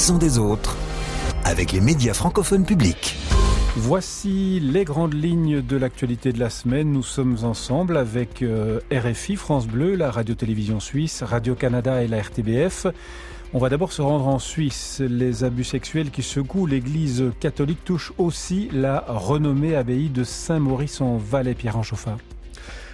l'accent des autres avec les médias francophones publics. Voici les grandes lignes de l'actualité de la semaine. Nous sommes ensemble avec euh, RFI, France Bleu, la radio-télévision suisse, Radio-Canada et la RTBF. On va d'abord se rendre en Suisse. Les abus sexuels qui secouent l'église catholique touchent aussi la renommée abbaye de Saint-Maurice en Valais, Pierre Anchauffat.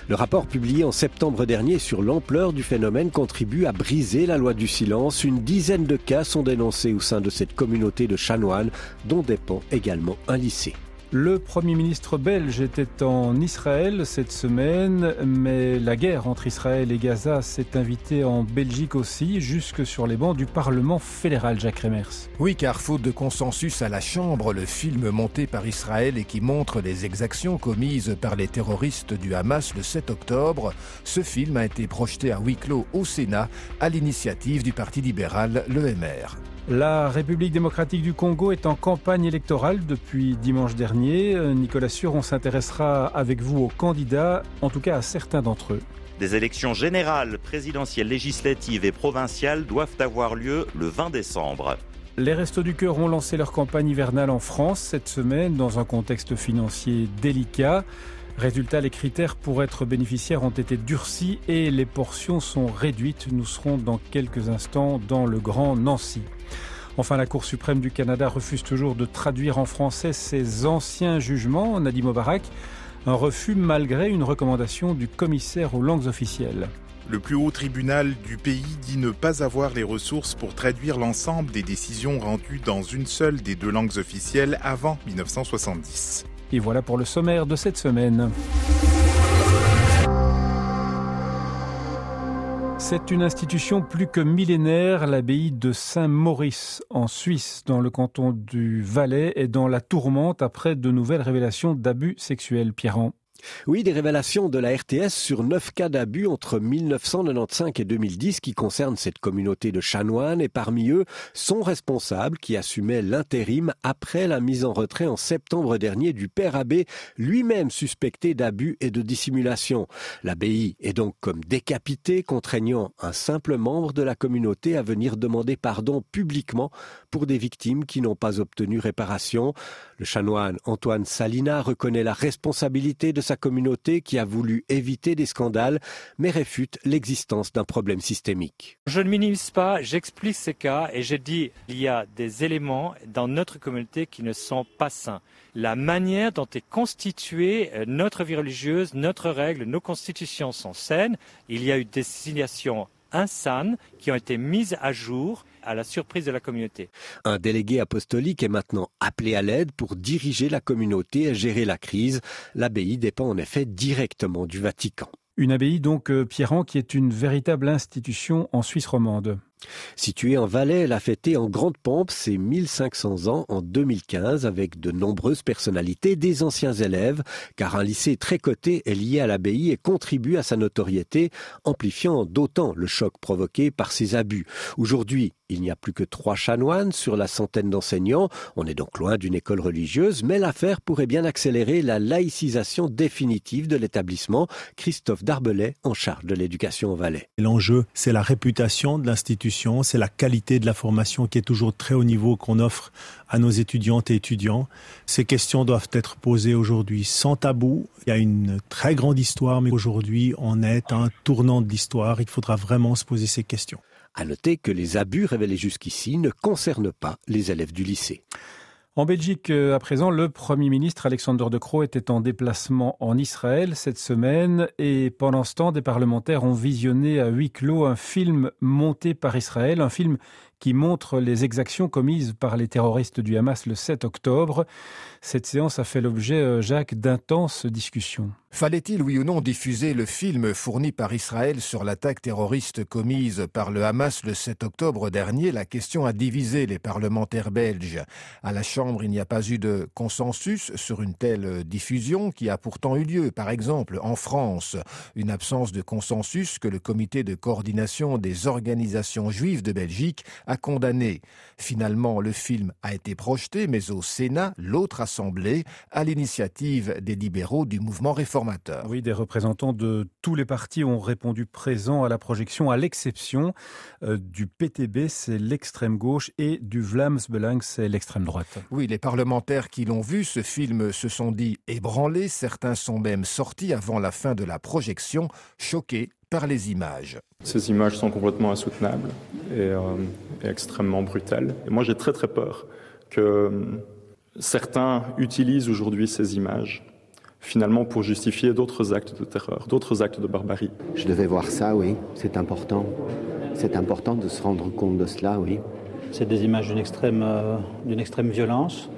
Le rapport publié en septembre dernier sur l'ampleur du phénomène contribue à briser la loi du silence. Une dizaine de cas sont dénoncés au sein de cette communauté de chanoines dont dépend également un lycée. Le Premier ministre belge était en Israël cette semaine, mais la guerre entre Israël et Gaza s'est invitée en Belgique aussi, jusque sur les bancs du Parlement fédéral, Jacques Remers. Oui, car faute de consensus à la Chambre, le film monté par Israël et qui montre les exactions commises par les terroristes du Hamas le 7 octobre, ce film a été projeté à huis clos au Sénat à l'initiative du Parti libéral, l'EMR. La République démocratique du Congo est en campagne électorale depuis dimanche dernier. Nicolas Sûr, on s'intéressera avec vous aux candidats, en tout cas à certains d'entre eux. Des élections générales, présidentielles, législatives et provinciales doivent avoir lieu le 20 décembre. Les Restos du Cœur ont lancé leur campagne hivernale en France cette semaine dans un contexte financier délicat. Résultat, les critères pour être bénéficiaire ont été durcis et les portions sont réduites. Nous serons dans quelques instants dans le Grand Nancy. Enfin, la Cour suprême du Canada refuse toujours de traduire en français ses anciens jugements, Nadim Mobarak. Un refus malgré une recommandation du commissaire aux langues officielles. Le plus haut tribunal du pays dit ne pas avoir les ressources pour traduire l'ensemble des décisions rendues dans une seule des deux langues officielles avant 1970. Et voilà pour le sommaire de cette semaine. C'est une institution plus que millénaire, l'abbaye de Saint-Maurice en Suisse, dans le canton du Valais, et dans la tourmente après de nouvelles révélations d'abus sexuels. Pierrand. Oui, des révélations de la RTS sur neuf cas d'abus entre 1995 et 2010 qui concernent cette communauté de chanoines et parmi eux, son responsable qui assumait l'intérim après la mise en retrait en septembre dernier du père abbé, lui-même suspecté d'abus et de dissimulation. L'abbaye est donc comme décapitée, contraignant un simple membre de la communauté à venir demander pardon publiquement pour des victimes qui n'ont pas obtenu réparation. Le chanoine Antoine Salina reconnaît la responsabilité de sa communauté qui a voulu éviter des scandales, mais réfute l'existence d'un problème systémique. Je ne minimise pas, j'explique ces cas et je dis qu'il y a des éléments dans notre communauté qui ne sont pas sains. La manière dont est constituée euh, notre vie religieuse, notre règle, nos constitutions sont saines. Il y a eu des signations insanes qui ont été mises à jour à la surprise de la communauté. Un délégué apostolique est maintenant appelé à l'aide pour diriger la communauté et gérer la crise. L'abbaye dépend en effet directement du Vatican. Une abbaye donc, euh, Pierrand, qui est une véritable institution en Suisse romande. Située en Valais, elle a fêté en grande pompe ses 1500 ans en 2015 avec de nombreuses personnalités des anciens élèves, car un lycée très coté est lié à l'abbaye et contribue à sa notoriété, amplifiant d'autant le choc provoqué par ses abus. Aujourd'hui, il n'y a plus que trois chanoines sur la centaine d'enseignants. On est donc loin d'une école religieuse, mais l'affaire pourrait bien accélérer la laïcisation définitive de l'établissement. Christophe Darbelay, en charge de l'éducation au Valais. L'enjeu, c'est la réputation de c'est la qualité de la formation qui est toujours très haut niveau qu'on offre à nos étudiantes et étudiants. Ces questions doivent être posées aujourd'hui sans tabou. Il y a une très grande histoire, mais aujourd'hui, on est à un tournant de l'histoire. Il faudra vraiment se poser ces questions. À noter que les abus révélés jusqu'ici ne concernent pas les élèves du lycée. En Belgique, euh, à présent, le Premier ministre Alexander De Croo était en déplacement en Israël cette semaine et pendant ce temps, des parlementaires ont visionné à huis clos un film monté par Israël, un film qui montre les exactions commises par les terroristes du Hamas le 7 octobre. Cette séance a fait l'objet, euh, Jacques, d'intenses discussions. Fallait-il, oui ou non, diffuser le film fourni par Israël sur l'attaque terroriste commise par le Hamas le 7 octobre dernier? La question a divisé les parlementaires belges. À la Chambre, il n'y a pas eu de consensus sur une telle diffusion qui a pourtant eu lieu. Par exemple, en France, une absence de consensus que le comité de coordination des organisations juives de Belgique a condamné. Finalement, le film a été projeté, mais au Sénat, l'autre assemblée, à l'initiative des libéraux du mouvement réformateur. Oui, des représentants de tous les partis ont répondu présent à la projection, à l'exception euh, du PTB, c'est l'extrême gauche, et du Vlaams Belang, c'est l'extrême droite. Oui, les parlementaires qui l'ont vu, ce film, se sont dit ébranlés. Certains sont même sortis avant la fin de la projection, choqués par les images. Ces images sont complètement insoutenables et, euh, et extrêmement brutales. Et moi, j'ai très très peur que euh, certains utilisent aujourd'hui ces images finalement pour justifier d'autres actes de terreur, d'autres actes de barbarie. Je devais voir ça, oui, c'est important. C'est important de se rendre compte de cela, oui. C'est des images d'une extrême, euh, d'une extrême violence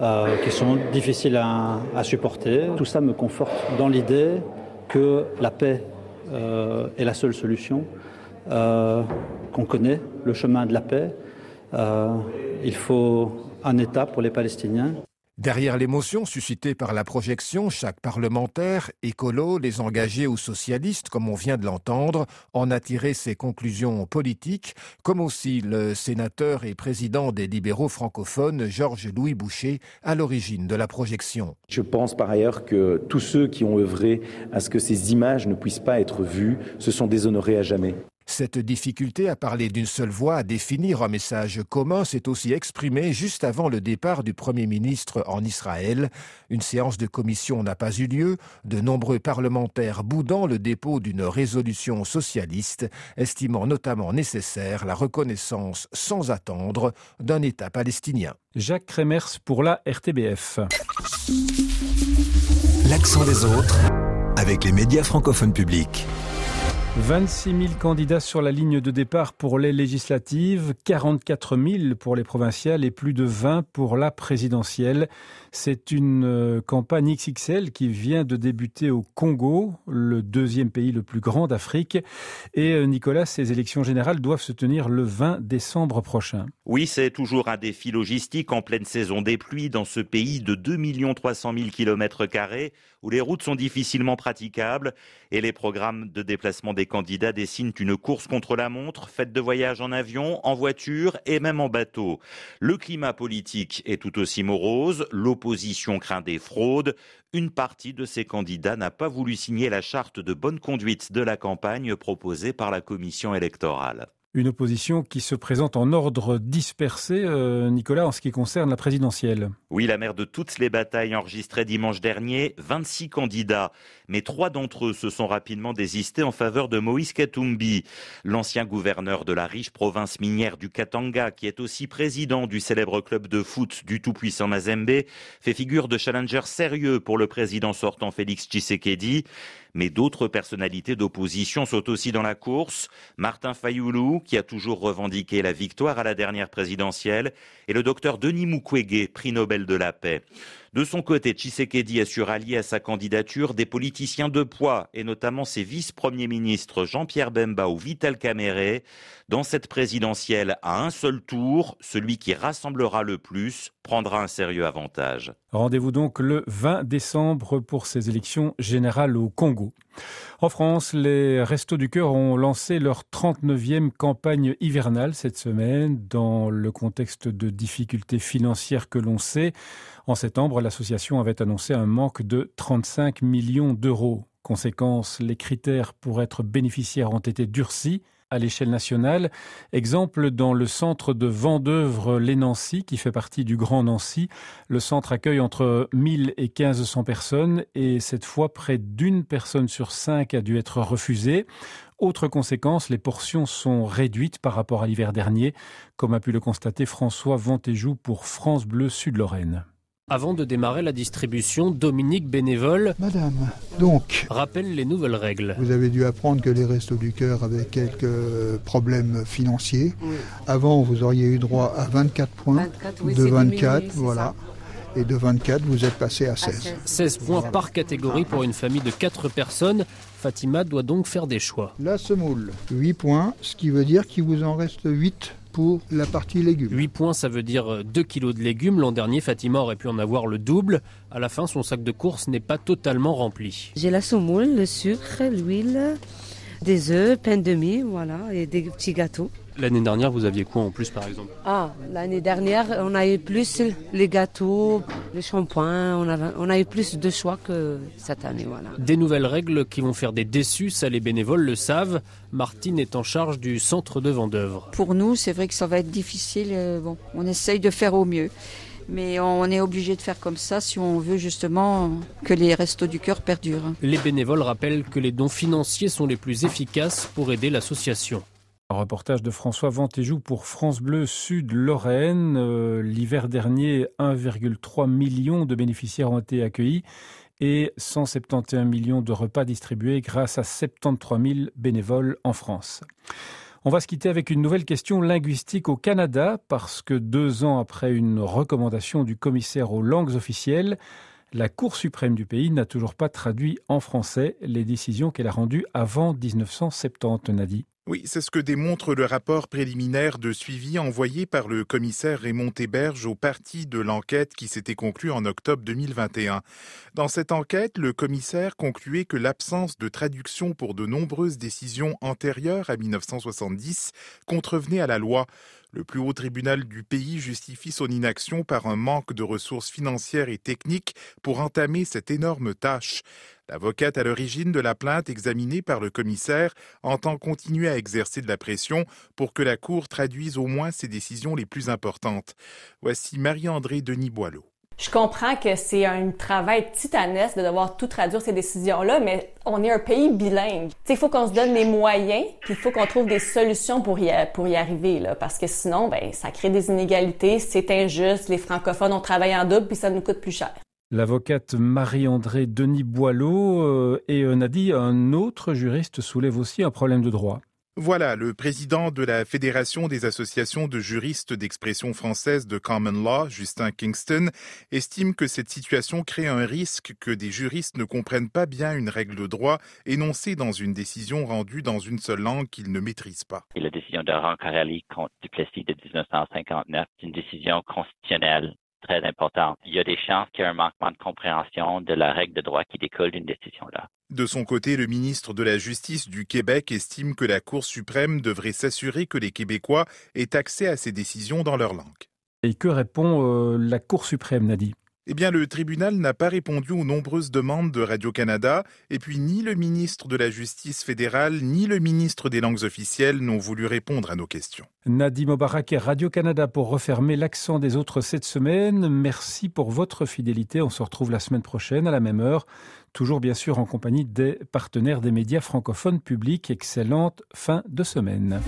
euh, qui sont difficiles à, à, supporter. Tout ça me conforte dans l'idée que la paix euh, est la seule solution, euh, qu'on connaît le chemin de la paix. Euh, il faut un État pour les Palestiniens. Derrière l'émotion suscitée par la projection, chaque parlementaire, écolo, les engagés ou socialistes, comme on vient de l'entendre, en a tiré ses conclusions politiques, comme aussi le sénateur et président des libéraux francophones, Georges-Louis Boucher, à l'origine de la projection. Je pense par ailleurs que tous ceux qui ont œuvré à ce que ces images ne puissent pas être vues se sont déshonorés à jamais. Cette difficulté à parler d'une seule voix, à définir un message commun, s'est aussi exprimée juste avant le départ du Premier ministre en Israël. Une séance de commission n'a pas eu lieu, de nombreux parlementaires boudant le dépôt d'une résolution socialiste, estimant notamment nécessaire la reconnaissance sans attendre d'un État palestinien. Jacques Kremers pour la RTBF. L'accent des autres avec les médias francophones publics. 26 000 candidats sur la ligne de départ pour les législatives, 44 000 pour les provinciales et plus de 20 pour la présidentielle. C'est une campagne XXL qui vient de débuter au Congo, le deuxième pays le plus grand d'Afrique. Et Nicolas, ces élections générales doivent se tenir le 20 décembre prochain. Oui, c'est toujours un défi logistique en pleine saison des pluies dans ce pays de 2 300 000 km carrés où les routes sont difficilement praticables et les programmes de déplacement des candidats dessinent une course contre la montre, faite de voyages en avion, en voiture et même en bateau. Le climat politique est tout aussi morose, l'opposition craint des fraudes, une partie de ces candidats n'a pas voulu signer la charte de bonne conduite de la campagne proposée par la commission électorale. Une opposition qui se présente en ordre dispersé, euh, Nicolas, en ce qui concerne la présidentielle. Oui, la mère de toutes les batailles enregistrées dimanche dernier, 26 candidats, mais trois d'entre eux se sont rapidement désistés en faveur de Moïse Katumbi, l'ancien gouverneur de la riche province minière du Katanga, qui est aussi président du célèbre club de foot du tout-puissant Mazembe, fait figure de challenger sérieux pour le président sortant Félix Tshisekedi. Mais d'autres personnalités d'opposition sont aussi dans la course. Martin Fayoulou, qui a toujours revendiqué la victoire à la dernière présidentielle, et le docteur Denis Mukwege, prix Nobel de la paix. De son côté, Tshisekedi assure allier à sa candidature des politiciens de poids, et notamment ses vice-premiers ministres Jean-Pierre Bemba ou Vital Kamere. Dans cette présidentielle, à un seul tour, celui qui rassemblera le plus prendra un sérieux avantage. Rendez-vous donc le 20 décembre pour ces élections générales au Congo. En France, les Restos du Cœur ont lancé leur 39e campagne hivernale cette semaine dans le contexte de difficultés financières que l'on sait. En septembre, l'association avait annoncé un manque de 35 millions d'euros. Conséquence, les critères pour être bénéficiaire ont été durcis à l'échelle nationale. Exemple dans le centre de Vendœuvre les Nancy qui fait partie du Grand Nancy. Le centre accueille entre 1000 et 1500 personnes et cette fois près d'une personne sur cinq a dû être refusée. Autre conséquence, les portions sont réduites par rapport à l'hiver dernier, comme a pu le constater François Ventéjou pour France Bleu Sud-Lorraine. Avant de démarrer la distribution, Dominique Bénévole Madame, donc, rappelle les nouvelles règles. Vous avez dû apprendre que les Restos du Cœur avaient quelques problèmes financiers. Oui. Avant, vous auriez eu droit à 24 points. 24, oui, de 24, voilà. Et de 24, vous êtes passé à 16. 16 points voilà. par catégorie pour une famille de 4 personnes. Fatima doit donc faire des choix. La semoule, 8 points, ce qui veut dire qu'il vous en reste 8 pour la partie légumes. 8 points, ça veut dire 2 kilos de légumes. L'an dernier, Fatima aurait pu en avoir le double. À la fin, son sac de course n'est pas totalement rempli. J'ai la semoule, le sucre, l'huile, des œufs, pain de mie, voilà, et des petits gâteaux. L'année dernière, vous aviez quoi en plus, par exemple? Ah, l'année dernière, on a eu plus les gâteaux, les shampoings, on a, on a eu plus de choix que cette année, voilà. Des nouvelles règles qui vont faire des déçus, ça les bénévoles le savent. Martine est en charge du centre de Vendœuvre. Pour nous, c'est vrai que ça va être difficile. Euh, bon, on essaye de faire au mieux. Mais on est obligé de faire comme ça si on veut justement que les restos du cœur perdurent. Les bénévoles rappellent que les dons financiers sont les plus efficaces pour aider l'association. Un reportage de François Ventéjou pour France Bleu Sud Lorraine. Euh, l'hiver dernier, 1,3 million de bénéficiaires ont été accueillis et 171 millions de repas distribués grâce à 73 000 bénévoles en France. On va se quitter avec une nouvelle question linguistique au Canada parce que deux ans après une recommandation du commissaire aux langues officielles, la Cour suprême du pays n'a toujours pas traduit en français les décisions qu'elle a rendues avant 1970, Nadi. Oui, c'est ce que démontre le rapport préliminaire de suivi envoyé par le commissaire Raymond Héberge au parti de l'enquête qui s'était conclue en octobre 2021. Dans cette enquête, le commissaire concluait que l'absence de traduction pour de nombreuses décisions antérieures à 1970 contrevenait à la loi. Le plus haut tribunal du pays justifie son inaction par un manque de ressources financières et techniques pour entamer cette énorme tâche. L'avocate à l'origine de la plainte examinée par le commissaire entend continuer à exercer de la pression pour que la Cour traduise au moins ses décisions les plus importantes. Voici Marie-André Denis Boileau. Je comprends que c'est un travail titanesque de devoir tout traduire ces décisions-là, mais on est un pays bilingue. Il faut qu'on se donne les moyens, puis il faut qu'on trouve des solutions pour y, arriver, parce que sinon, ben, ça crée des inégalités, c'est injuste, les francophones, ont travaillé en double, puis ça nous coûte plus cher. L'avocate Marie-André Denis Boileau euh, et euh, Nadi, un autre juriste soulève aussi un problème de droit. Voilà, le président de la Fédération des associations de juristes d'expression française de Common Law, Justin Kingston, estime que cette situation crée un risque que des juristes ne comprennent pas bien une règle de droit énoncée dans une décision rendue dans une seule langue qu'ils ne maîtrisent pas. La décision de contre Duplessis de 1959, c'est une décision constitutionnelle très importante. Il y a des chances qu'il y ait un manquement de compréhension de la règle de droit qui découle d'une décision-là. De son côté, le ministre de la Justice du Québec estime que la Cour suprême devrait s'assurer que les Québécois aient accès à ces décisions dans leur langue. Et que répond euh, la Cour suprême, Nadi? Eh bien, le tribunal n'a pas répondu aux nombreuses demandes de Radio-Canada, et puis ni le ministre de la Justice fédérale, ni le ministre des langues officielles n'ont voulu répondre à nos questions. Nadim Obarak et Radio-Canada pour refermer l'accent des autres cette semaine. Merci pour votre fidélité. On se retrouve la semaine prochaine à la même heure, toujours bien sûr en compagnie des partenaires des médias francophones publics. Excellente fin de semaine.